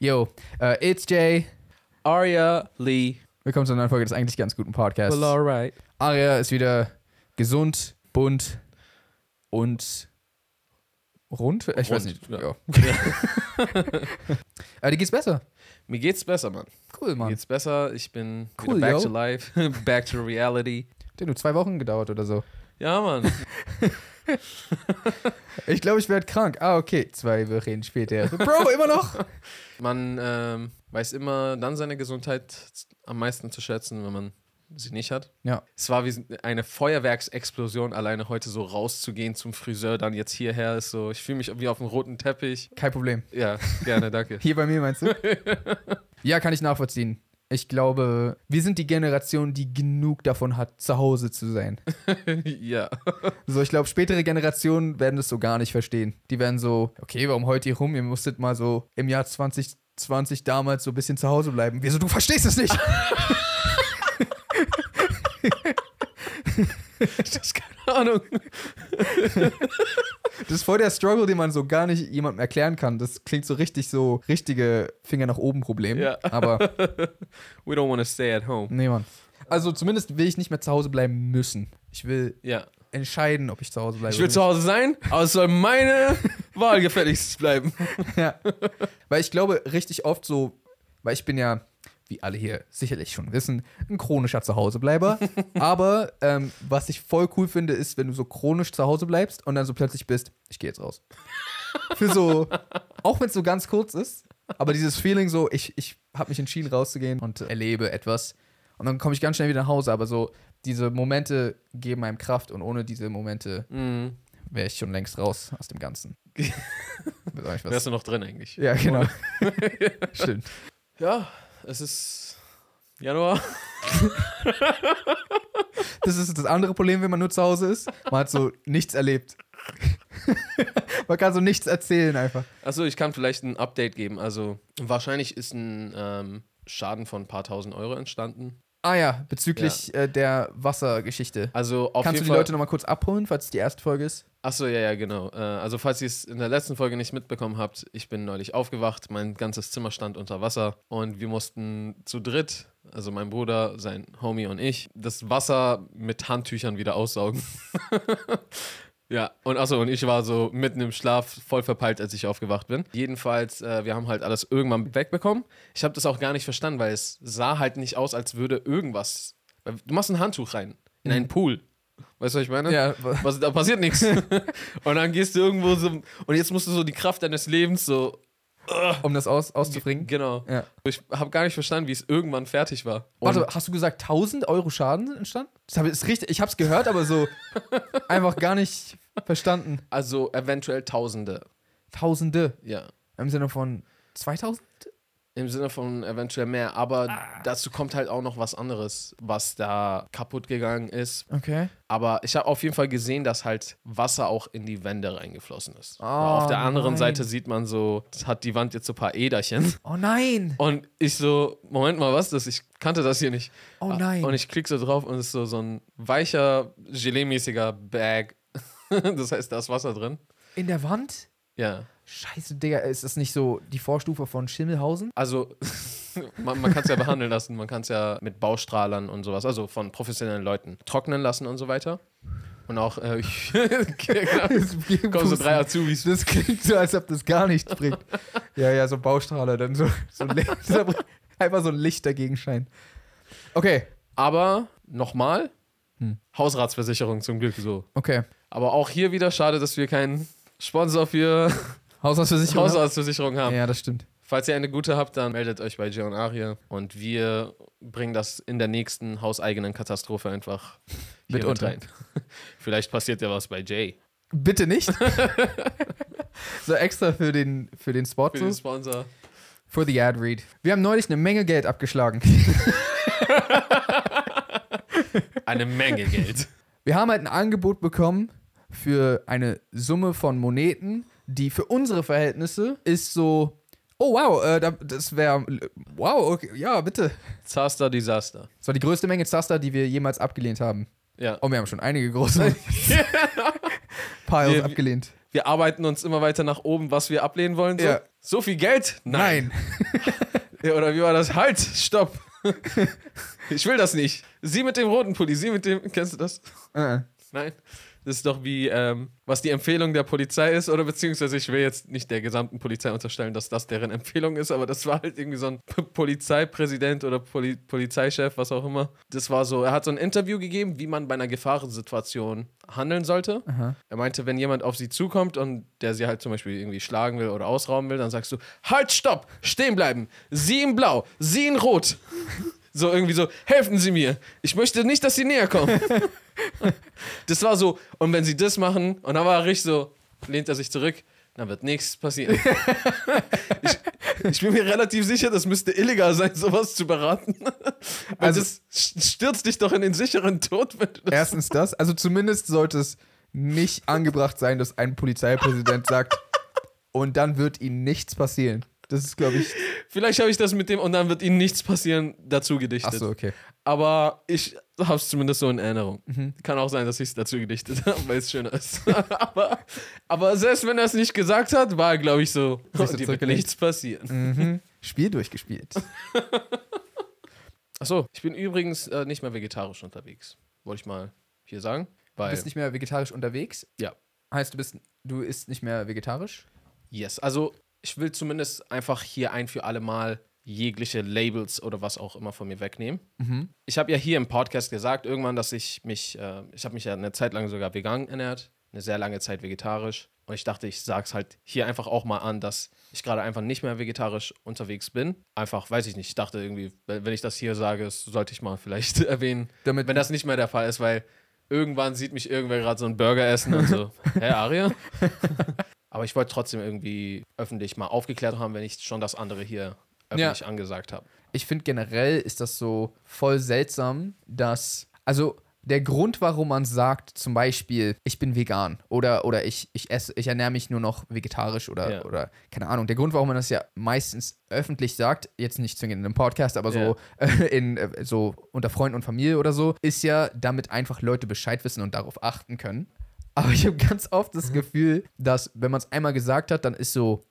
Yo, uh, it's Jay. Arya Lee. Willkommen zu einer neuen Folge des eigentlich ganz guten Podcasts. Well, alright. Aria ist wieder gesund, bunt und rund. Ich weiß Rund, nicht. ja. Ja. äh, dir geht's besser. Mir geht's besser, Mann. Cool, Mir Mann. geht's besser. Ich bin Cool, back yo. to life, back to reality. Der nur zwei Wochen gedauert oder so. Ja, Mann. Ich glaube, ich werde krank. Ah, okay. Zwei Wochen später. Bro, immer noch? Man ähm, weiß immer dann seine Gesundheit am meisten zu schätzen, wenn man sie nicht hat. Ja. Es war wie eine Feuerwerksexplosion, alleine heute so rauszugehen zum Friseur, dann jetzt hierher ist so, ich fühle mich wie auf dem roten Teppich. Kein Problem. Ja, gerne, danke. Hier bei mir meinst du? ja, kann ich nachvollziehen. Ich glaube, wir sind die Generation, die genug davon hat, zu Hause zu sein. ja. So, ich glaube, spätere Generationen werden das so gar nicht verstehen. Die werden so, okay, warum heute ihr rum? Ihr musstet mal so im Jahr 2020 damals so ein bisschen zu Hause bleiben. Wieso, du verstehst es nicht? Das ist keine Ahnung. Das ist voll der Struggle, den man so gar nicht jemandem erklären kann. Das klingt so richtig so, richtige Finger nach oben Problem. Ja. Aber, We don't want to stay at home. nee, Mann. Also zumindest will ich nicht mehr zu Hause bleiben müssen. Ich will Ja. entscheiden, ob ich zu Hause bleibe. Ich will zu Hause sein, aber es soll meine Wahl gefälligst bleiben. Ja. Weil ich glaube, richtig oft so, weil ich bin ja, wie alle hier sicherlich schon wissen, ein chronischer Zuhausebleiber. Aber ähm, was ich voll cool finde, ist, wenn du so chronisch zu Hause bleibst und dann so plötzlich bist, ich gehe jetzt raus. Für so, auch wenn es so ganz kurz ist, aber dieses Feeling so, ich, ich habe mich entschieden rauszugehen und erlebe etwas. Und dann komme ich ganz schnell wieder nach Hause, aber so diese Momente geben einem Kraft und ohne diese Momente Mhm. wäre ich schon längst raus aus dem Ganzen. Wärst du noch drin eigentlich? ja, genau. Stimmt. Ja, es ist Januar. Das ist das andere Problem, wenn man nur zu Hause ist. Man hat so nichts erlebt. man kann so nichts erzählen einfach. Also ich kann vielleicht ein Update geben. Also wahrscheinlich ist ein ähm, Schaden von ein paar tausend Euro entstanden. Ah ja, bezüglich Äh, der Wassergeschichte. Also auf Kannst du jeden die Fall. Leute nochmal kurz abholen, falls es die erste Folge ist? Achso, ja, ja, genau. Äh, also falls ihr es in der letzten Folge nicht mitbekommen habt, ich bin neulich aufgewacht, mein ganzes Zimmer stand unter Wasser und wir mussten zu dritt, also mein Bruder, sein Homie und ich, das Wasser mit Handtüchern wieder aussaugen. ja, und achso, und ich war so mitten im Schlaf voll verpeilt, als ich aufgewacht bin. Jedenfalls, äh, wir haben halt alles irgendwann wegbekommen. Ich habe das auch gar nicht verstanden, weil es sah halt nicht aus, als würde irgendwas. Du machst ein Handtuch rein in einen Pool. Weißt du, was ich meine? Ja, Was, da passiert nichts. und dann gehst du irgendwo so. Und jetzt musst du so die Kraft deines Lebens so. um das aus, auszubringen. Genau. Ja. Ich habe gar nicht verstanden, wie es irgendwann fertig war. Und Warte, hast du gesagt 1000 Euro Schaden sind entstanden? Das ist richtig, ich hab's gehört, aber so einfach gar nicht verstanden. also eventuell Tausende. Tausende. Ja. Im Sinne von 2000? Im Sinne von eventuell mehr. Aber Ah. dazu kommt halt auch noch was anderes, was da kaputt gegangen ist. Okay. Aber ich habe auf jeden Fall gesehen, dass halt Wasser auch in die Wände reingeflossen ist. Oh, auf der anderen nein. Seite sieht man so, hat die Wand jetzt so ein paar Äderchen. Oh nein. Und ich so, Moment mal, was ist das? Ich kannte das hier nicht. Oh nein. Und ich klicke so drauf und es ist so, so ein weicher, Gelee-mäßiger Bag. das heißt, da ist Wasser drin. In der Wand? Ja. Scheiße, Digga, ist das nicht so die Vorstufe von Schimmelhausen? Also, man, man kann es ja behandeln lassen. Man kann es ja mit Baustrahlern und sowas, also von professionellen Leuten, trocknen lassen und so weiter. Und auch, äh, ich, kommen so drei Azubis. Das klingt so, als ob das gar nichts bringt. Ja, ja, so Baustrahler, dann so, so ein Licht, einfach so ein Licht dagegen scheint. Okay, Aber nochmal, Hm. Hausratsversicherung zum Glück so. okay. Aber auch hier wieder schade, dass wir keinen Sponsor für Haushaltsversicherung. Hausratsversicherung haben. Ja, das stimmt. Falls ihr eine gute habt, dann meldet euch bei Jay und Aria und wir bringen das in der nächsten hauseigenen Katastrophe einfach Mit mit rein. Vielleicht passiert ja was bei Jay. Bitte nicht. so extra für den, für den Spot, Für den Sponsor. for the ad read. Wir haben neulich eine Menge Geld abgeschlagen. Eine Menge Geld. Wir haben halt ein Angebot bekommen für eine Summe von Moneten, die für unsere Verhältnisse ist so, oh wow, äh, da- das wäre, wow, okay, ja, bitte. Zaster Disaster. Das war die größte Menge Zaster, die wir jemals abgelehnt haben. Ja. Oh, wir haben schon einige große Piles Wir- abgelehnt. wir arbeiten uns immer weiter nach oben, was wir ablehnen wollen. So, Ja. so viel Geld? Nein. Ja, oder wie war das? Halt, stopp. ich will das nicht. Sie mit dem roten Pulli, sie mit dem. Kennst du das? Äh. Nein. Das ist doch wie, ähm, was die Empfehlung der Polizei ist, oder beziehungsweise ich will jetzt nicht der gesamten Polizei unterstellen, dass das deren Empfehlung ist, aber das war halt irgendwie so ein P Polizeipräsident oder Poli Polizeichef, was auch immer. Das war so, er hat so ein Interview gegeben, wie man bei einer Gefahrensituation handeln sollte. Er meinte, wenn jemand auf sie zukommt und der sie halt zum Beispiel irgendwie schlagen will oder ausrauben will, dann sagst du, halt, stopp, stehen bleiben, sie in blau, sie in rot. So irgendwie so, helfen Sie mir. Ich möchte nicht, dass Sie näher kommen. Das war so, und wenn sie das machen, und dann war er richtig so, lehnt er sich zurück, dann wird nichts passieren. ich, ich bin mir relativ sicher, das müsste illegal sein, sowas zu beraten. Also, Also- das stürzt dich doch in den sicheren Tod, wenn du das. Erstens das, also zumindest sollte es nicht angebracht sein, dass ein Polizeipräsident sagt, und dann wird ihnen nichts passieren. Das ist, glaube ich. Vielleicht habe ich das mit dem, und dann wird ihnen nichts passieren, dazu gedichtet. Achso, okay. Aber ich habe es zumindest so in Erinnerung. Mhm. Kann auch sein, dass ich es dazu gedichtet habe, weil es schöner ist. aber, aber selbst wenn er es nicht gesagt hat, war glaube ich, so, oh, dir wird nichts passieren. Mhm. Spiel durchgespielt. Achso, ich bin übrigens äh, nicht mehr vegetarisch unterwegs. Wollte ich mal hier sagen. Du bist nicht mehr vegetarisch unterwegs? Ja. Heißt, du bist, du isst nicht mehr vegetarisch? yes. Also, ich will zumindest einfach hier ein für alle Mal jegliche Labels oder was auch immer von mir wegnehmen. Mhm. Ich habe ja hier im Podcast gesagt, irgendwann, dass ich mich, äh, ich habe mich ja eine Zeit lang sogar vegan ernährt, eine sehr lange Zeit vegetarisch. Und ich dachte, ich sag's halt hier einfach auch mal an, dass ich gerade einfach nicht mehr vegetarisch unterwegs bin. Einfach, weiß ich nicht, ich dachte irgendwie, wenn ich das hier sage, das sollte ich mal vielleicht erwähnen, Damit, wenn das nicht mehr der Fall ist, weil irgendwann sieht mich irgendwer gerade so einen Burger essen und so, hä, Aria? Aber ich wollte trotzdem irgendwie öffentlich mal aufgeklärt haben, wenn ich schon das andere hier öffentlich angesagt habe. ich finde generell ist das so voll seltsam, dass, also der Grund, warum man sagt, zum Beispiel, ich bin vegan oder, oder ich, ich esse, ich ernähre mich nur noch vegetarisch oder, Ja. oder keine Ahnung, der Grund, warum man das ja meistens öffentlich sagt, jetzt nicht zwingend in einem Podcast, aber so, äh, in, äh, so unter Freunden und Familie oder so, ist ja, damit einfach Leute Bescheid wissen und darauf achten können. Aber ich habe ganz oft das Gefühl, dass, wenn man es einmal gesagt hat, dann ist so,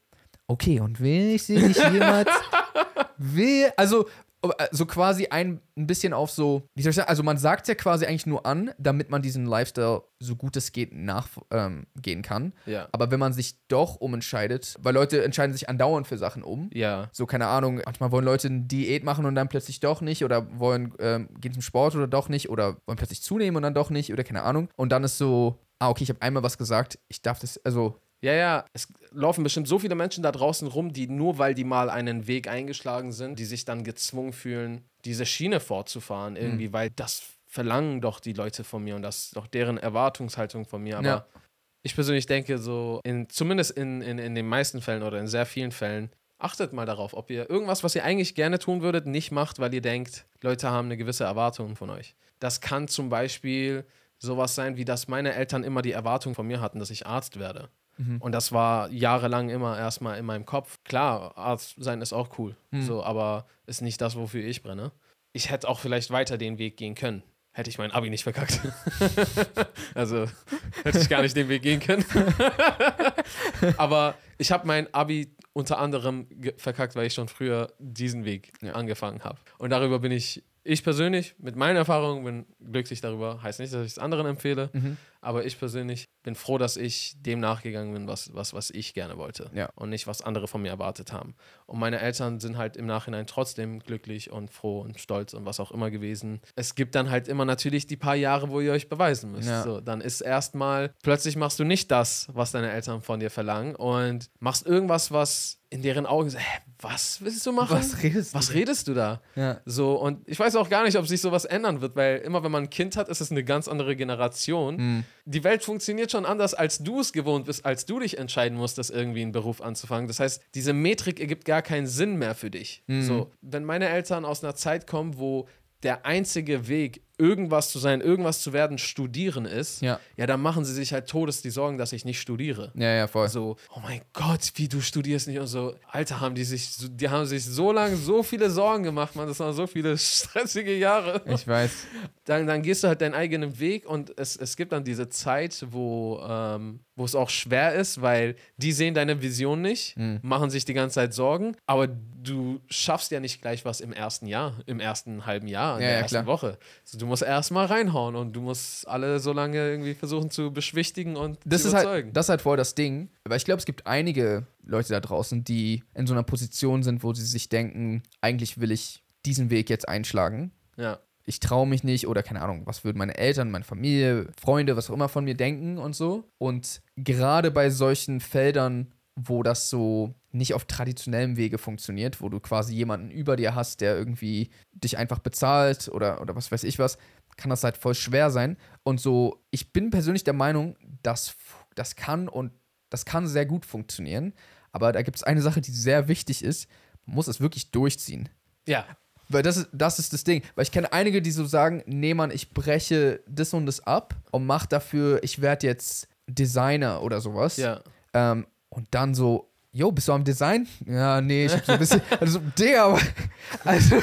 okay, und will ich sie nicht jemals will, also äh, so quasi ein, ein bisschen auf so, wie soll ich sagen, also man sagt es ja quasi eigentlich nur an, damit man diesen Lifestyle so gut es geht nachgehen ähm, kann. Ja. Aber wenn man sich doch umentscheidet, weil Leute entscheiden sich andauernd für Sachen um. Ja. So, keine Ahnung, manchmal wollen Leute eine Diät machen und dann plötzlich doch nicht oder wollen ähm, gehen zum Sport oder doch nicht oder wollen plötzlich zunehmen und dann doch nicht oder keine Ahnung. Und dann ist so, ah, okay, ich habe einmal was gesagt, ich darf das, also, Ja, ja, es laufen bestimmt so viele Menschen da draußen rum, die nur weil die mal einen Weg eingeschlagen sind, die sich dann gezwungen fühlen, diese Schiene fortzufahren, irgendwie, weil das verlangen doch die Leute von mir und das ist doch deren Erwartungshaltung von mir. Aber Ja. ich persönlich denke, so, in, zumindest in, in, in den meisten Fällen oder in sehr vielen Fällen, achtet mal darauf, ob ihr irgendwas, was ihr eigentlich gerne tun würdet, nicht macht, weil ihr denkt, Leute haben eine gewisse Erwartung von euch. Das kann zum Beispiel sowas sein, wie dass meine Eltern immer die Erwartung von mir hatten, dass ich Arzt werde. Und das war jahrelang immer erstmal in meinem Kopf. Klar, Arzt sein ist auch cool, so, aber ist nicht das, wofür ich brenne. Ich hätte auch vielleicht weiter den Weg gehen können. Hätte ich mein Abi nicht verkackt. also hätte ich gar nicht den Weg gehen können. aber ich habe mein Abi unter anderem verkackt, weil ich schon früher diesen Weg angefangen habe. Und darüber bin ich, ich persönlich, mit meinen Erfahrungen, bin glücklich darüber. Heißt nicht, dass ich es anderen empfehle, aber ich persönlich bin froh, dass ich dem nachgegangen bin, was, was, was ich gerne wollte. Ja. Und nicht, was andere von mir erwartet haben. Und meine Eltern sind halt im Nachhinein trotzdem glücklich und froh und stolz und was auch immer gewesen. Es gibt dann halt immer natürlich die paar Jahre, wo ihr euch beweisen müsst. Ja. So, dann ist erstmal, plötzlich machst du nicht das, was deine Eltern von dir verlangen und machst irgendwas, was in deren Augen ist, hä, was willst du machen? Was redest du Was denn? redest du da? ja. So, und ich weiß auch gar nicht, ob sich sowas ändern wird, weil immer wenn man ein Kind hat, ist es eine ganz andere Generation. Hm. Die Welt funktioniert schon anders, als du es gewohnt bist, als du dich entscheiden musstest, irgendwie einen Beruf anzufangen. Das heißt, diese Metrik ergibt gar keinen Sinn mehr für dich. Hm. So, wenn meine Eltern aus einer Zeit kommen, wo der einzige Weg irgendwas zu sein, irgendwas zu werden, studieren ist, Ja. ja, dann machen sie sich halt todes die Sorgen, dass ich nicht studiere. Ja, ja, voll. So, oh mein Gott, wie du studierst nicht und so. Alter, haben die sich, die haben sich so lange so viele Sorgen gemacht, man. Das waren so viele stressige Jahre. Ich weiß. Dann, dann gehst du halt deinen eigenen Weg und es, es gibt dann diese Zeit, wo, ähm, wo es auch schwer ist, weil die sehen deine Vision nicht, machen sich die ganze Zeit Sorgen, aber du schaffst ja nicht gleich was im ersten Jahr, im ersten halben Jahr, in Ja, der ja, ersten klar. Woche. Also du musst erst mal reinhauen und du musst alle so lange irgendwie versuchen zu beschwichtigen und Das zu ist, überzeugen. halt, das ist halt voll das Ding. Weil ich glaube, es gibt einige Leute da draußen, die in so einer Position sind, wo sie sich denken, eigentlich will ich diesen Weg jetzt einschlagen. ja. Ich traue mich nicht oder keine Ahnung, was würden meine Eltern, meine Familie, Freunde, was auch immer von mir denken und so. Und gerade bei solchen Feldern, wo das so nicht auf traditionellem Wege funktioniert, wo du quasi jemanden über dir hast, der irgendwie dich einfach bezahlt oder, oder was weiß ich was, kann das halt voll schwer sein. Und so, ich bin persönlich der Meinung, dass das kann und das kann sehr gut funktionieren. Aber da gibt es eine Sache, die sehr wichtig ist. Man muss es wirklich durchziehen. Ja, Weil das ist, das ist das Ding. Weil ich kenne einige, die so sagen, nee, Mann, ich breche das und das ab und mach dafür, ich werde jetzt Designer oder sowas. ja. Ähm, und dann so, yo, bist du am Design? Ja, nee, ich hab so ein bisschen, also, der, also,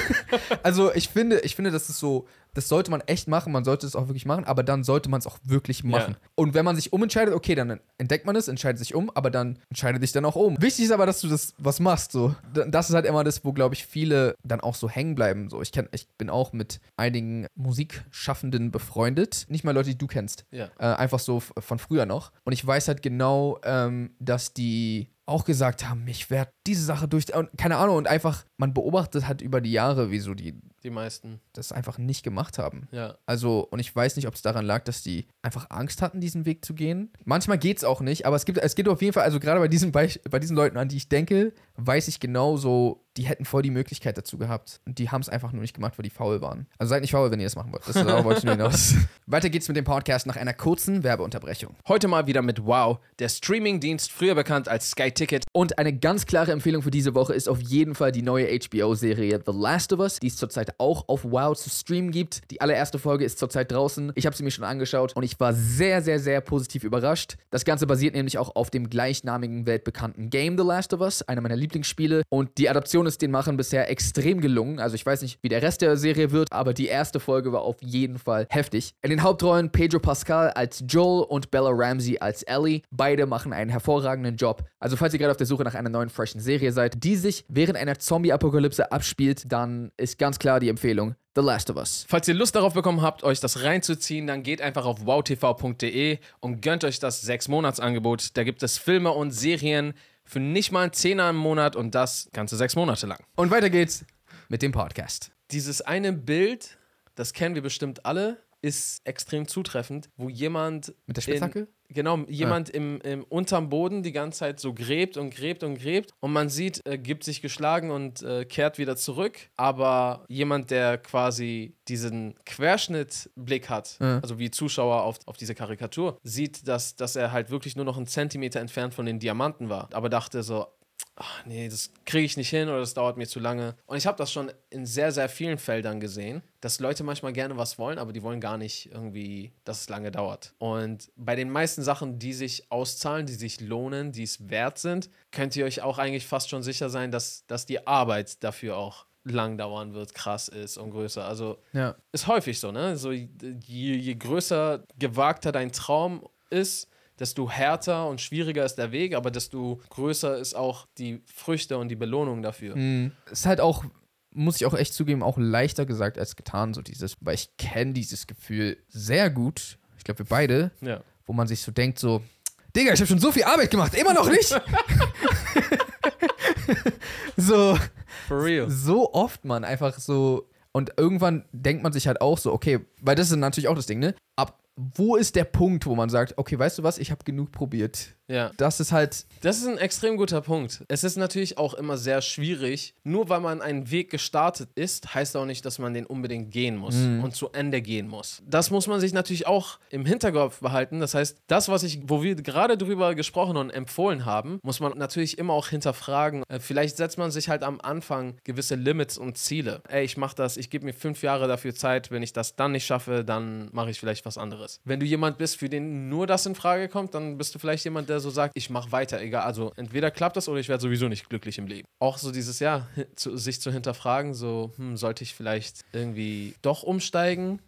also ich finde, ich finde, das ist so, das sollte man echt machen, man sollte es auch wirklich machen, aber dann sollte man es auch wirklich machen. Ja. Und wenn man sich umentscheidet, okay, dann entdeckt man es, entscheidet sich um, aber dann entscheide dich dann auch um. Wichtig ist aber, dass du das was machst, so. Das ist halt immer das, wo, glaube ich, viele dann auch so hängen bleiben, so. Ich kenn, ich bin auch mit einigen Musikschaffenden befreundet, nicht mal Leute, die du kennst. Ja. Äh, einfach so von früher noch. Und ich weiß halt genau, ähm, dass die auch gesagt haben, ich werde diese Sache durch. Keine Ahnung, und einfach, man beobachtet halt über die Jahre, wieso die Die meisten. das einfach nicht gemacht haben. Ja. Also, und ich weiß nicht, ob es daran lag, dass die einfach Angst hatten, diesen Weg zu gehen. Manchmal geht es auch nicht, aber es gibt, es geht auf jeden Fall, also gerade bei diesen, Beich- bei diesen Leuten, an die ich denke, weiß ich genau so, die hätten voll die Möglichkeit dazu gehabt. Und die haben es einfach nur nicht gemacht, weil die faul waren. Also seid nicht faul, wenn ihr das machen wollt. Das wollte ich nur hinaus. Weiter geht's mit dem Podcast nach einer kurzen Werbeunterbrechung. Heute mal wieder mit Wow, der Streamingdienst, früher bekannt als Sky Ticket. Und eine ganz klare Empfehlung für diese Woche ist auf jeden Fall die neue HBO-Serie The Last of Us, die es zurzeit auch auf Wow zu streamen gibt. Die allererste Folge ist zurzeit draußen. Ich habe sie mir schon angeschaut und ich war sehr, sehr, sehr positiv überrascht. Das Ganze basiert nämlich auch auf dem gleichnamigen weltbekannten Game The Last of Us, einer meiner Lieblingsspiele. Und die Adaption ist den Machern bisher extrem gelungen. Also ich weiß nicht, wie der Rest der Serie wird, aber die erste Folge war auf jeden Fall heftig. In den Hauptrollen Pedro Pascal als Joel und Bella Ramsey als Ellie. Beide machen einen hervorragenden Job. Also falls ihr gerade auf der Suche nach einer neuen freshen Serie seid, die sich während einer Zombie-Apokalypse abspielt, dann ist ganz klar die Empfehlung The Last of Us. Falls ihr Lust darauf bekommen habt, euch das reinzuziehen, dann geht einfach auf wowtv.de und gönnt euch das 6-Monats-Angebot. Da gibt es Filme und Serien für nicht mal einen Zehner im Monat und das ganze sechs Monate lang. Und weiter geht's mit dem Podcast. Dieses eine Bild, das kennen wir bestimmt alle, ist extrem zutreffend, wo jemand. Mit der Spitzhacke? In, genau, jemand im, im unterm Boden die ganze Zeit so gräbt und gräbt und gräbt und man sieht, äh, gibt sich geschlagen und äh, kehrt wieder zurück. Aber jemand, der quasi diesen Querschnittblick hat, Ja. also wie Zuschauer auf, auf diese Karikatur, sieht, dass, dass er halt wirklich nur noch einen Zentimeter entfernt von den Diamanten war. Aber dachte so, ach nee, das kriege ich nicht hin oder das dauert mir zu lange. Und ich habe das schon in sehr, sehr vielen Feldern gesehen, dass Leute manchmal gerne was wollen, aber die wollen gar nicht irgendwie, dass es lange dauert. Und bei den meisten Sachen, die sich auszahlen, die sich lohnen, die es wert sind, könnt ihr euch auch eigentlich fast schon sicher sein, dass, dass die Arbeit dafür auch lang dauern wird, krass ist und größer. Also Ja. ist häufig so, ne? So, je, je größer, gewagter dein Traum ist, desto härter und schwieriger ist der Weg, aber desto größer ist auch die Früchte und die Belohnung dafür. Mhm. Ist halt auch, muss ich auch echt zugeben, auch leichter gesagt als getan, so dieses, weil ich kenne dieses Gefühl sehr gut. Ich glaube, wir beide, Ja. wo man sich so denkt, so, Digga, ich habe schon so viel Arbeit gemacht, immer noch nicht. so, For real. so oft, man, einfach so. Und irgendwann denkt man sich halt auch so, okay, weil das ist natürlich auch das Ding, ne? Ab wo ist der Punkt, wo man sagt, okay, weißt du was, ich habe genug probiert. Ja. Das ist halt, Das ist ein extrem guter Punkt. Es ist natürlich auch immer sehr schwierig. Nur weil man einen Weg gestartet ist, heißt auch nicht, dass man den unbedingt gehen muss und zu Ende gehen muss. Das muss man sich natürlich auch im Hinterkopf behalten. Das heißt, das, was ich, wo wir gerade drüber gesprochen und empfohlen haben, muss man natürlich immer auch hinterfragen. Äh, Vielleicht setzt man sich halt am Anfang gewisse Limits und Ziele. Ey, ich mache das, ich gebe mir fünf Jahre dafür Zeit. Wenn ich das dann nicht schaffe, dann mache ich vielleicht was anderes. Wenn du jemand bist, für den nur das in Frage kommt, dann bist du vielleicht jemand, der so sagt, ich mache weiter, egal. Also entweder klappt das oder ich werde sowieso nicht glücklich im Leben. Auch so dieses Jahr, zu, sich zu hinterfragen, so, hm, sollte ich vielleicht irgendwie doch umsteigen?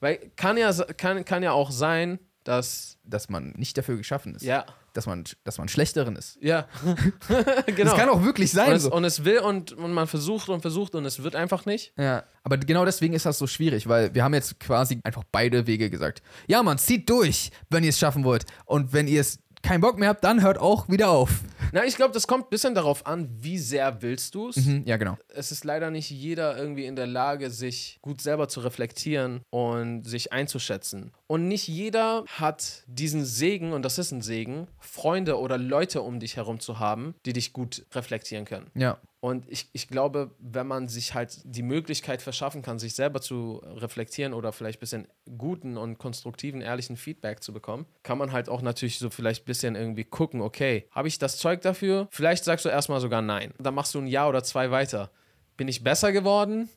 Weil kann ja, kann, kann ja auch sein, dass, dass man nicht dafür geschaffen ist. ja, Dass man, dass man schlechterin ist. ja, genau. Das kann auch wirklich sein. und, es, so. und es will und, und man versucht und versucht und es wird einfach nicht. Ja, aber genau deswegen ist das so schwierig, weil wir haben jetzt quasi einfach beide Wege gesagt. Ja, man, zieht durch, wenn ihr es schaffen wollt. Und wenn ihr es keinen Bock mehr habt, dann hört auch wieder auf. Na, ich glaube, das kommt ein bisschen darauf an, wie sehr willst du es. Hm, ja, genau. Es ist leider nicht jeder irgendwie in der Lage, sich gut selber zu reflektieren und sich einzuschätzen. Und nicht jeder hat diesen Segen, und das ist ein Segen, Freunde oder Leute um dich herum zu haben, die dich gut reflektieren können. Ja. Und ich, ich glaube, wenn man sich halt die Möglichkeit verschaffen kann, sich selber zu reflektieren oder vielleicht ein bisschen guten und konstruktiven, ehrlichen Feedback zu bekommen, kann man halt auch natürlich so vielleicht ein bisschen irgendwie gucken, okay, habe ich das Zeug dafür? Vielleicht sagst du erstmal sogar nein. Dann machst du ein Jahr oder zwei weiter. Bin ich besser geworden?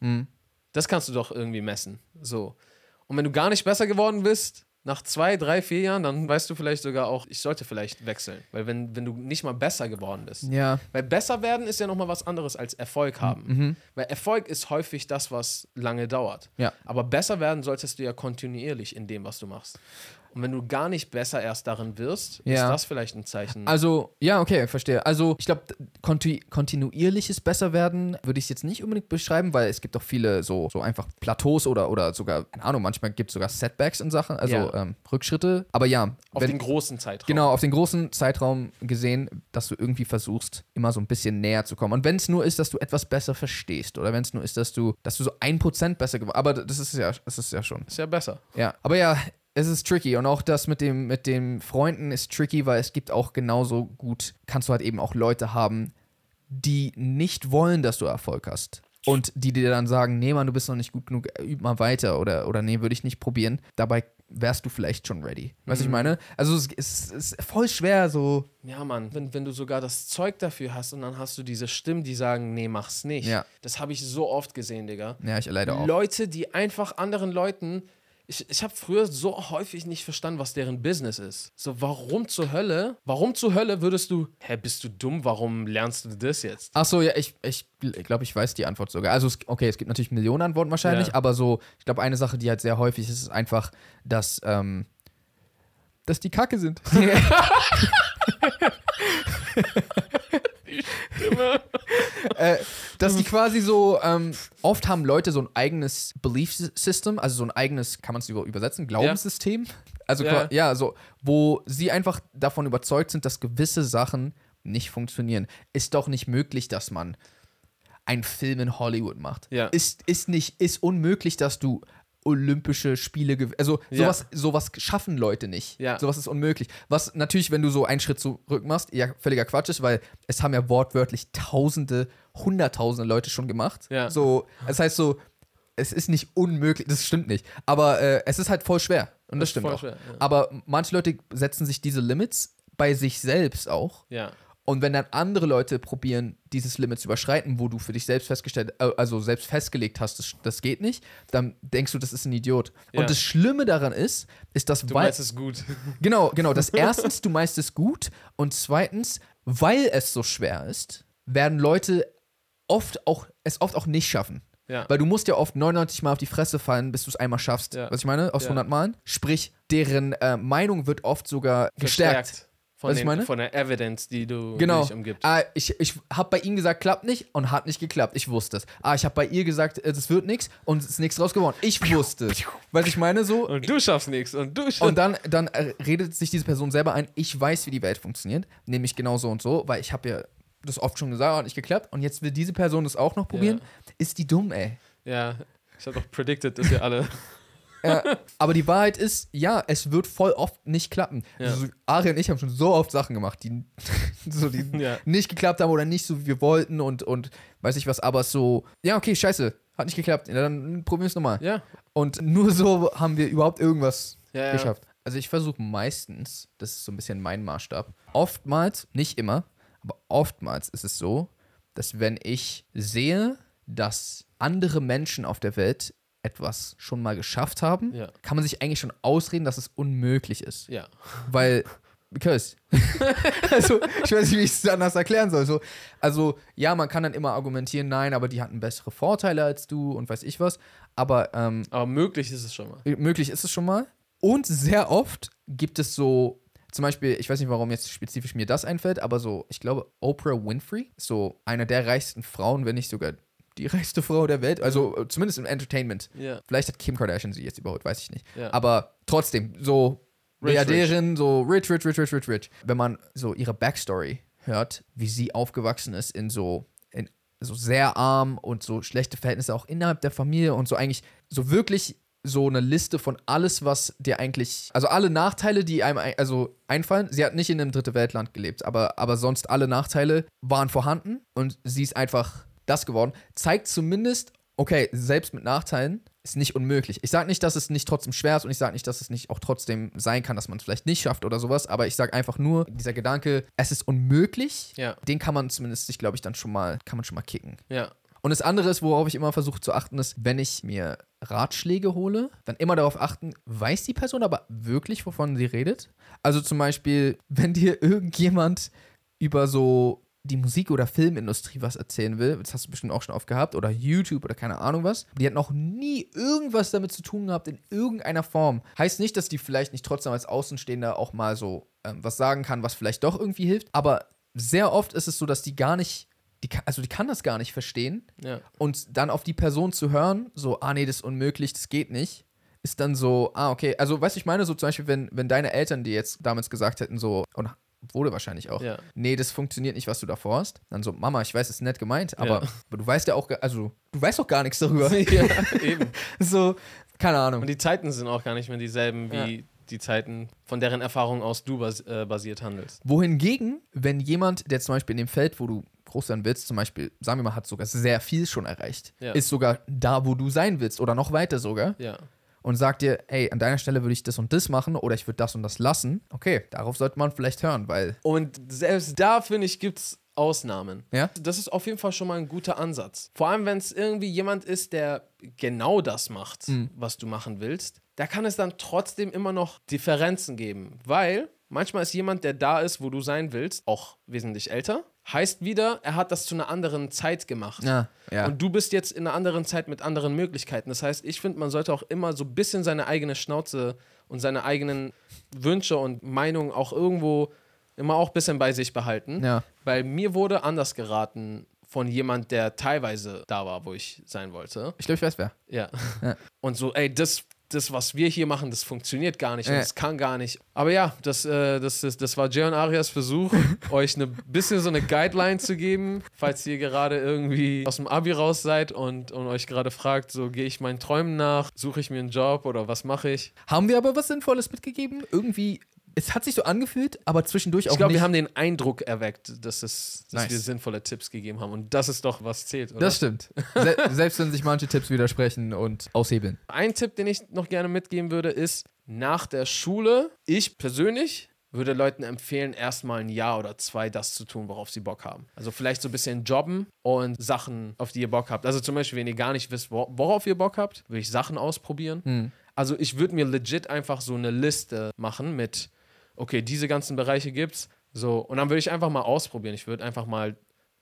Das kannst du doch irgendwie messen. So. Und wenn du gar nicht besser geworden bist, nach zwei, drei, vier Jahren, dann weißt du vielleicht sogar auch, ich sollte vielleicht wechseln. Weil wenn, wenn du nicht mal besser geworden bist. Ja. Weil besser werden ist ja nochmal was anderes als Erfolg haben. Weil Erfolg ist häufig das, was lange dauert. Ja. Aber besser werden solltest du ja kontinuierlich in dem, was du machst. Und wenn du gar nicht besser erst darin wirst, ist Ja. das vielleicht ein Zeichen. Also, ja, okay, verstehe. Also, ich glaube, konti kontinuierliches Besserwerden würde ich jetzt nicht unbedingt beschreiben, weil es gibt auch viele so, so einfach Plateaus oder, oder sogar, keine Ahnung, manchmal gibt es sogar Setbacks in Sachen, also Ja. ähm, Rückschritte. Aber ja, auf wenn, den großen Zeitraum. Genau, auf den großen Zeitraum gesehen, dass du irgendwie versuchst, immer so ein bisschen näher zu kommen. Und wenn es nur ist, dass du etwas besser verstehst oder wenn es nur ist, dass du, dass du so ein Prozent besser geworden Aber das ist ja, das ist ja schon. Ist ja besser. Ja. Aber ja, es ist tricky. Und auch das mit dem, mit den Freunden ist tricky, weil es gibt auch genauso gut, kannst du halt eben auch Leute haben, die nicht wollen, dass du Erfolg hast. Und die dir dann sagen, nee, Mann, du bist noch nicht gut genug, üb mal weiter oder, oder nee, würde ich nicht probieren. Dabei wärst du vielleicht schon ready. Weißt du, ich meine? Also es, es ist voll schwer, so. Ja, Mann, wenn, wenn du sogar das Zeug dafür hast und dann hast du diese Stimmen, die sagen, nee, mach's nicht. Ja. Das habe ich so oft gesehen, Digga. Ja, ich leider auch. Leute, die einfach anderen Leuten. Ich, ich habe früher so häufig nicht verstanden, was deren Business ist. So, warum zur Hölle? Warum zur Hölle würdest du. Hä, bist du dumm? Warum lernst du das jetzt? Ach so, ja, ich, ich glaube, ich weiß die Antwort sogar. Also, es, okay, es gibt natürlich Millionen Antworten wahrscheinlich, Ja. aber so, ich glaube, eine Sache, die halt sehr häufig ist, ist einfach, dass, ähm, dass die Kacke sind. äh, dass die quasi so, ähm, oft haben Leute so ein eigenes Belief System, also so ein eigenes, kann man es übersetzen, Glaubenssystem. Also Ja. ja. ja, so, wo sie einfach davon überzeugt sind, dass gewisse Sachen nicht funktionieren. Ist doch nicht möglich, dass man einen Film in Hollywood macht. Ja. Ist, ist nicht, ist unmöglich, dass du Olympische Spiele Also Ja. sowas, sowas schaffen Leute nicht. Ja. Sowas ist unmöglich. Was natürlich, wenn du so einen Schritt zurück machst, ja völliger Quatsch ist, weil es haben ja wortwörtlich Tausende, Hunderttausende Leute schon gemacht. Ja. So, das heißt so, es ist nicht unmöglich, das stimmt nicht. Aber äh, es ist halt voll schwer. Und das, ist stimmt auch. schwer, ja. Aber manche Leute setzen sich diese Limits bei sich selbst auch. Ja. Und wenn dann andere Leute probieren, dieses Limit zu überschreiten, wo du für dich selbst festgestellt, äh, also selbst festgelegt hast, das, das geht nicht, dann denkst du, das ist ein Idiot. Ja. Und das Schlimme daran ist, ist, dass Du weil, meinst es gut. genau, genau, dass erstens du meinst es gut und zweitens, weil es so schwer ist, werden Leute oft auch es oft auch nicht schaffen. Ja. Weil du musst ja oft 99 Mal auf die Fresse fallen, bis du es einmal schaffst. Ja. Was ich meine? Aus Ja. 100 Malen. Sprich, deren äh, Meinung wird oft sogar gestärkt. Von, Was ich den, meine? von der Evidence, die du Genau. dich umgibst. Ah, ich ich habe bei ihm gesagt, klappt nicht und hat nicht geklappt. Ich wusste es. Ah, ich habe bei ihr gesagt, äh, es wird nichts und es ist nichts draus geworden. Ich wusste es. Weil ich meine so. Und du schaffst nichts. Und du schaffst Und dann, dann äh, redet sich diese Person selber ein, ich weiß, wie die Welt funktioniert, nämlich genau so und so, weil ich habe ja das oft schon gesagt, hat nicht geklappt und jetzt will diese Person das auch noch probieren. Ist die dumm, ey. Ja, ich habe doch predicted, dass ihr alle. Ja, aber die Wahrheit ist, ja, es wird voll oft nicht klappen. Ja. Also, Ari und ich haben schon so oft Sachen gemacht, die, so, die Ja. nicht geklappt haben oder nicht so, wie wir wollten und, und weiß ich was, aber so, ja, okay, scheiße, hat nicht geklappt, ja, dann probieren wir es nochmal. Ja. Und nur so haben wir überhaupt irgendwas geschafft. Also ich versuche meistens, das ist so ein bisschen mein Maßstab, oftmals, nicht immer, aber oftmals ist es so, dass wenn ich sehe, dass andere Menschen auf der Welt etwas schon mal geschafft haben, Ja. kann man sich eigentlich schon ausreden, dass es unmöglich ist. Ja. Weil, because. also, ich weiß nicht, wie ich es anders erklären soll. So, also, ja, man kann dann immer argumentieren, nein, aber die hatten bessere Vorteile als du und weiß ich was. Aber ähm, Aber möglich ist es schon mal. möglich ist es schon mal. Und sehr oft gibt es so, zum Beispiel, ich weiß nicht, warum jetzt spezifisch mir das einfällt, aber so, ich glaube, Oprah Winfrey, ist so eine der reichsten Frauen, wenn nicht sogar die reichste Frau der Welt, also äh, zumindest im Entertainment. Ja. Vielleicht hat Kim Kardashian sie jetzt überholt, weiß ich nicht. Ja. Aber trotzdem, so Milliardärin, so rich, rich, rich, rich, rich, rich. Wenn man so ihre Backstory hört, wie sie aufgewachsen ist in so, in so sehr arm und so schlechte Verhältnisse auch innerhalb der Familie und so eigentlich so wirklich so eine Liste von alles, was dir eigentlich, also alle Nachteile, die einem ein- also einfallen. Sie hat nicht in einem dritte Weltland gelebt, aber, aber sonst alle Nachteile waren vorhanden und sie ist einfach das geworden. Zeigt zumindest, okay, selbst mit Nachteilen ist nicht unmöglich. Ich sage nicht, dass es nicht trotzdem schwer ist und ich sage nicht, dass es nicht auch trotzdem sein kann, dass man es vielleicht nicht schafft oder sowas, aber ich sage einfach nur, dieser Gedanke, es ist unmöglich, Ja. den kann man zumindest sich, glaube ich, dann schon mal, kann man schon mal kicken. Ja. Und das andere ist, worauf ich immer versuche zu achten, ist, wenn ich mir Ratschläge hole, dann immer darauf achten, weiß die Person aber wirklich, wovon sie redet? Also zum Beispiel, wenn dir irgendjemand über so die Musik- oder Filmindustrie was erzählen will, das hast du bestimmt auch schon oft gehabt, oder YouTube oder keine Ahnung was, die hat noch nie irgendwas damit zu tun gehabt in irgendeiner Form. Heißt nicht, dass die vielleicht nicht trotzdem als Außenstehender auch mal so ähm, was sagen kann, was vielleicht doch irgendwie hilft, aber sehr oft ist es so, dass die gar nicht, die, kann- also die kann das gar nicht verstehen Ja. und dann auf die Person zu hören, so, ah nee, das ist unmöglich, das geht nicht, ist dann so, ah, okay. Also, weißt du, ich meine, so zum Beispiel, wenn, wenn deine Eltern dir jetzt damals gesagt hätten, so, und wurde wahrscheinlich auch, Ja. nee, das funktioniert nicht, was du davor hast, dann so, Mama, ich weiß, es ist nett gemeint, aber, Ja. aber du weißt ja auch, gar- also, du weißt doch gar nichts darüber. ja, eben. so, keine Ahnung. Und die Zeiten sind auch gar nicht mehr dieselben wie die Zeiten, von deren Erfahrung aus du bas äh, basiert handelst. Wohingegen, wenn jemand, der zum Beispiel in dem Feld, wo du groß sein willst, zum Beispiel, sagen wir mal, hat sogar sehr viel schon erreicht, Ja. ist sogar da, wo du sein willst oder noch weiter sogar, Ja. Und sagt dir, ey, an deiner Stelle würde ich das und das machen oder ich würde das und das lassen, okay, darauf sollte man vielleicht hören, weil, Und selbst da, finde ich, gibt es Ausnahmen. ja, Das ist auf jeden Fall schon mal ein guter Ansatz. Vor allem, wenn es irgendwie jemand ist, der genau das macht, was du machen willst, da kann es dann trotzdem immer noch Differenzen geben. Weil manchmal ist jemand, der da ist, wo du sein willst, auch wesentlich älter. Heißt wieder, er hat das zu einer anderen Zeit gemacht. ja, ja. Und du bist jetzt in einer anderen Zeit mit anderen Möglichkeiten. Das heißt, ich finde, man sollte auch immer so ein bisschen seine eigene Schnauze und seine eigenen Wünsche und Meinungen auch irgendwo immer auch ein bisschen bei sich behalten. Ja. Weil mir wurde anders geraten von jemand, der teilweise da war, wo ich sein wollte. ich glaube, ich weiß wer. Ja. Ja. Und so, ey, das, das, was wir hier machen, das funktioniert gar nicht und das kann gar nicht. Aber ja, das, äh, das, das, das war Jay und Arias Versuch, euch ein bisschen so eine Guideline zu geben, falls ihr gerade irgendwie aus dem Abi raus seid und, und euch gerade fragt, so gehe ich meinen Träumen nach, suche ich mir einen Job oder was mache ich? Haben wir aber was Sinnvolles mitgegeben? Irgendwie, es hat sich so angefühlt, aber zwischendurch auch Ich glaube, wir haben den Eindruck erweckt, dass, es, dass Nice. wir sinnvolle Tipps gegeben haben und das ist doch, was zählt, oder? das stimmt. Se selbst wenn sich manche Tipps widersprechen und aushebeln. Ein Tipp, den ich noch gerne mitgeben würde, ist nach der Schule, ich persönlich würde Leuten empfehlen, erstmal ein Jahr oder zwei das zu tun, worauf sie Bock haben. Also vielleicht so ein bisschen jobben und Sachen, auf die ihr Bock habt. Also zum Beispiel, wenn ihr gar nicht wisst, wor- worauf ihr Bock habt, würde ich Sachen ausprobieren. Also ich würde mir legit einfach so eine Liste machen mit, okay, diese ganzen Bereiche gibt's. So, und dann würde ich einfach mal ausprobieren. Ich würde einfach mal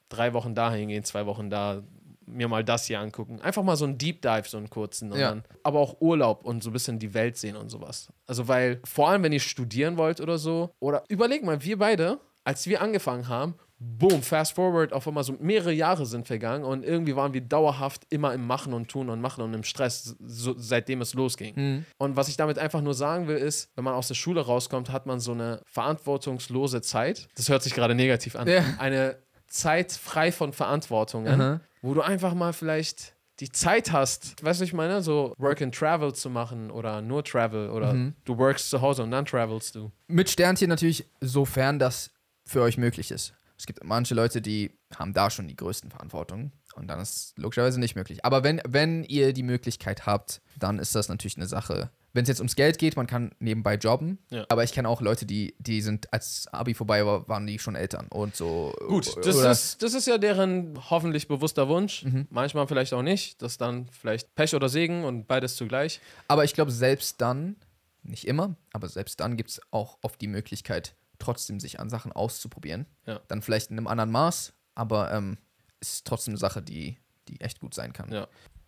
drei Wochen dahin gehen, zwei Wochen da, mir mal das hier angucken. Einfach mal so einen Deep Dive, so einen kurzen. Und Ja. dann, aber auch Urlaub und so ein bisschen die Welt sehen und sowas. Also, weil vor allem, wenn ihr studieren wollt oder so, oder überleg mal, wir beide, als wir angefangen haben, boom, fast forward, auf einmal so mehrere Jahre sind vergangen und irgendwie waren wir dauerhaft immer im Machen und Tun und Machen und im Stress, so, seitdem es losging. Und was ich damit einfach nur sagen will, ist, wenn man aus der Schule rauskommt, hat man so eine verantwortungslose Zeit. Das hört sich gerade negativ an. Ja. Eine Zeit frei von Verantwortungen, Aha. wo du einfach mal vielleicht die Zeit hast, weißt du, ich meine, so Work and Travel zu machen oder nur Travel oder du workst zu Hause und dann travelst du. Mit Sternchen natürlich, sofern das für euch möglich ist. Es gibt manche Leute, die haben da schon die größten Verantwortungen und dann ist es logischerweise nicht möglich. Aber wenn, wenn ihr die Möglichkeit habt, dann ist das natürlich eine Sache. Wenn es jetzt ums Geld geht, man kann nebenbei jobben, Ja. aber ich kenne auch Leute, die, die sind, als Abi vorbei war, waren die schon Eltern und so. Gut, das ist, das ist ja deren hoffentlich bewusster Wunsch. Mhm. Manchmal vielleicht auch nicht. Das ist dann vielleicht Pech oder Segen und beides zugleich. Aber ich glaube, selbst dann, nicht immer, aber selbst dann gibt es auch oft die Möglichkeit, trotzdem sich an Sachen auszuprobieren. Ja. Dann vielleicht in einem anderen Maß, aber ähm, ist trotzdem eine Sache, die, die echt gut sein kann. Ja.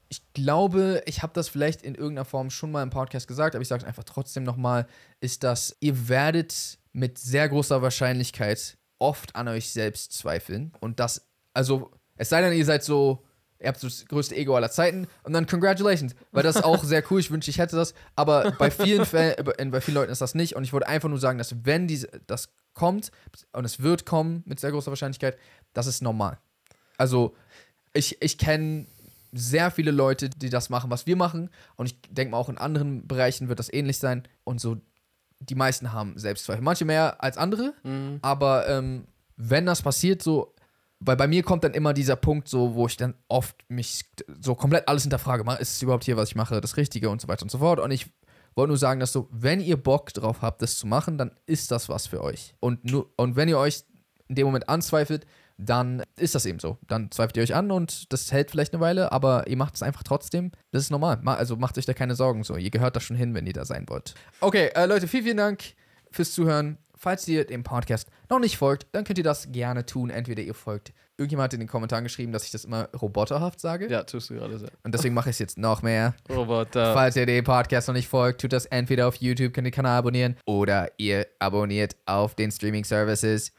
Ich glaube, ich habe das vielleicht in irgendeiner Form schon mal im Podcast gesagt, aber ich sage es einfach trotzdem nochmal, ist, dass ihr werdet mit sehr großer Wahrscheinlichkeit oft an euch selbst zweifeln. Und das, also, es sei denn, ihr seid so, ihr habt das größte Ego aller Zeiten und dann congratulations, weil das ist auch sehr cool, ich wünschte, ich hätte das, aber bei vielen Fällen, äh, bei vielen Leuten ist das nicht und ich wollte einfach nur sagen, dass wenn diese, das kommt und es wird kommen mit sehr großer Wahrscheinlichkeit, das ist normal. Also, ich, ich kenne sehr viele Leute, die das machen, was wir machen. Und ich denke mal, auch in anderen Bereichen wird das ähnlich sein. Und so, die meisten haben Selbstzweifel. Manche mehr als andere. Aber ähm, wenn das passiert, so, weil bei mir kommt dann immer dieser Punkt, so, wo ich dann oft mich so komplett alles hinterfrage. Ist es überhaupt hier, was ich mache, das Richtige und so weiter und so fort. Und ich wollte nur sagen, dass so, wenn ihr Bock drauf habt, das zu machen, dann ist das was für euch. Und, nur, und wenn ihr euch in dem Moment anzweifelt, dann ist das eben so. Dann zweifelt ihr euch an und das hält vielleicht eine Weile, aber ihr macht es einfach trotzdem. Das ist normal. Ma- Also macht euch da keine Sorgen so. Ihr gehört da schon hin, wenn ihr da sein wollt. Okay, äh, Leute, vielen, vielen Dank fürs Zuhören. Falls ihr dem Podcast noch nicht folgt, dann könnt ihr das gerne tun. Entweder ihr folgt. Irgendjemand hat in den Kommentaren geschrieben, dass ich das immer roboterhaft sage. Ja, tust du gerade sehr. Und deswegen mache ich es jetzt noch mehr. Roboter. Falls ihr dem Podcast noch nicht folgt, tut das entweder auf YouTube, könnt ihr den Kanal abonnieren, oder ihr abonniert auf den Streaming-Services.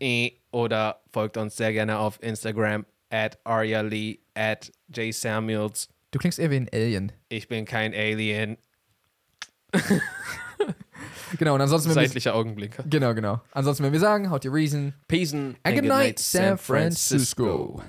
Eh, Oder folgt uns sehr gerne auf Instagram at Arya Lee at J Samuels. Du klingst eher wie ein Alien. Ich bin kein Alien. Genau, und ansonsten, Seitlicher Augenblinker. genau, genau. Ansonsten, wenn wir sagen, haut ihr Reason. Peace and And good night, San Francisco.